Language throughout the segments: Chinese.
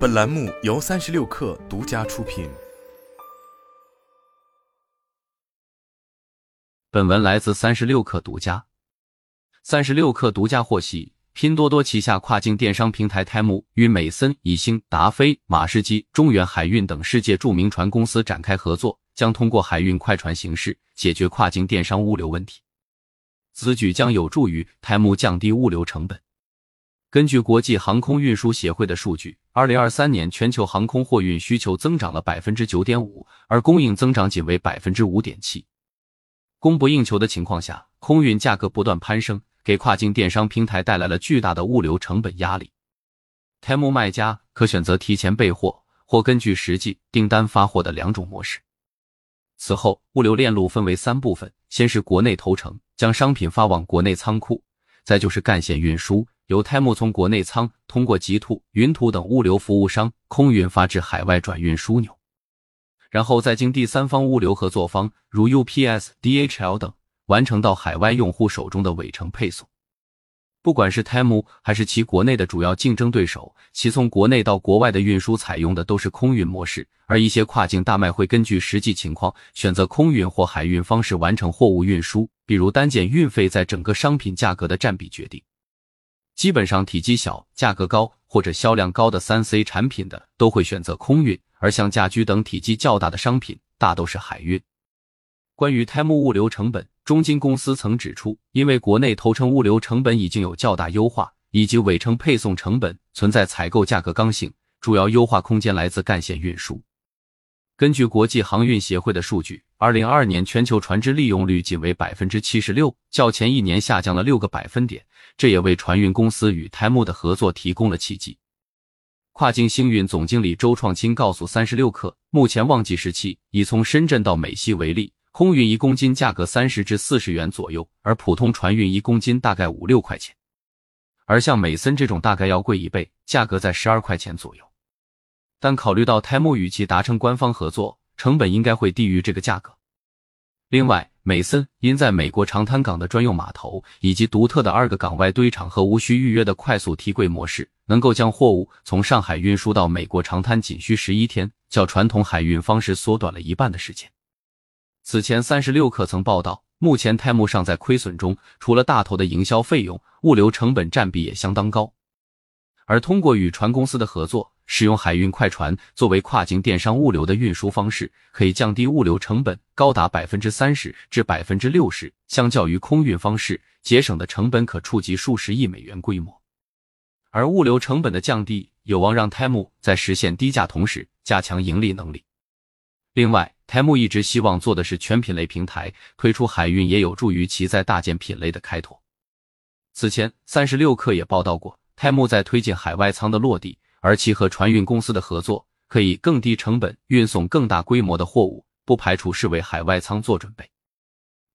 本栏目由三十六氪独家出品。本文来自三十六氪独家。三十六氪独家获悉，拼多多旗下跨境电商平台 Temu 与美森、以星、达飞、马士基、中远海运等世界著名船公司展开合作，将通过海运快船形式解决跨境电商物流问题。此举将有助于 Temu 降低物流成本。根据国际航空运输协会的数据，二零二三年全球航空货运需求增长了百分之九点五，而供应增长仅为百分之五点七。供不应求的情况下，空运价格不断攀升，给跨境电商平台带来了巨大的物流成本压力。Temu 卖家可选择提前备货，或根据实际订单发货的两种模式。此后，物流链路分为三部分：先是国内投诚，将商品发往国内仓库；再就是干线运输。由泰木从国内仓通过极兔、云图等物流服务商空运发至海外转运枢纽，然后再经第三方物流合作方如 UPS、DHL 等完成到海外用户手中的尾程配送。不管是 Temu 还是其国内的主要竞争对手，其从国内到国外的运输采用的都是空运模式，而一些跨境大卖会根据实际情况选择空运或海运方式完成货物运输，比如单件运费在整个商品价格的占比决定。基本上体积小、价格高或者销量高的三 C 产品的都会选择空运，而像家居等体积较大的商品大都是海运。关于 Temu 物流成本，中金公司曾指出，因为国内投诚物流成本已经有较大优化，以及尾程配送成本存在采购价格刚性，主要优化空间来自干线运输。根据国际航运协会的数据，二零二二年全球船只利用率仅为百分之七十六，较前一年下降了六个百分点。这也为船运公司与 Temu 的合作提供了契机。跨境星运总经理周创新告诉三十六氪，目前旺季时期，以从深圳到美西为例，空运一公斤价格三十至四十元左右，而普通船运一公斤大概五六块钱。而像美森这种大概要贵一倍，价格在十二块钱左右。但考虑到 Temu 与其达成官方合作，成本应该会低于这个价格。另外，美森因在美国长滩港的专用码头以及独特的二个港外堆场和无需预约的快速提柜模式，能够将货物从上海运输到美国长滩仅需十一天，较传统海运方式缩短了一半的时间。此前，三十六氪曾报道，目前 Temu 尚在亏损中，除了大头的营销费用，物流成本占比也相当高。而通过与船公司的合作，使用海运快船作为跨境电商物流的运输方式，可以降低物流成本高达百分之三十至百分之六十，相较于空运方式，节省的成本可触及数十亿美元规模。而物流成本的降低，有望让 Temu 在实现低价同时加强盈利能力。另外，Temu 一直希望做的是全品类平台，推出海运也有助于其在大件品类的开拓。此前，三十六氪也报道过。泰木在推进海外仓的落地，而其和船运公司的合作可以更低成本运送更大规模的货物，不排除是为海外仓做准备。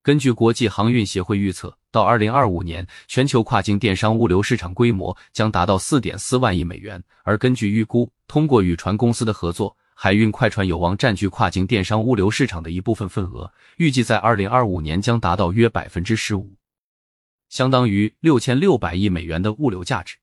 根据国际航运协会预测，到二零二五年，全球跨境电商物流市场规模将达到四点四万亿美元。而根据预估，通过与船公司的合作，海运快船有望占据跨境电商物流市场的一部分份额，预计在二零二五年将达到约百分之十五，相当于六千六百亿美元的物流价值。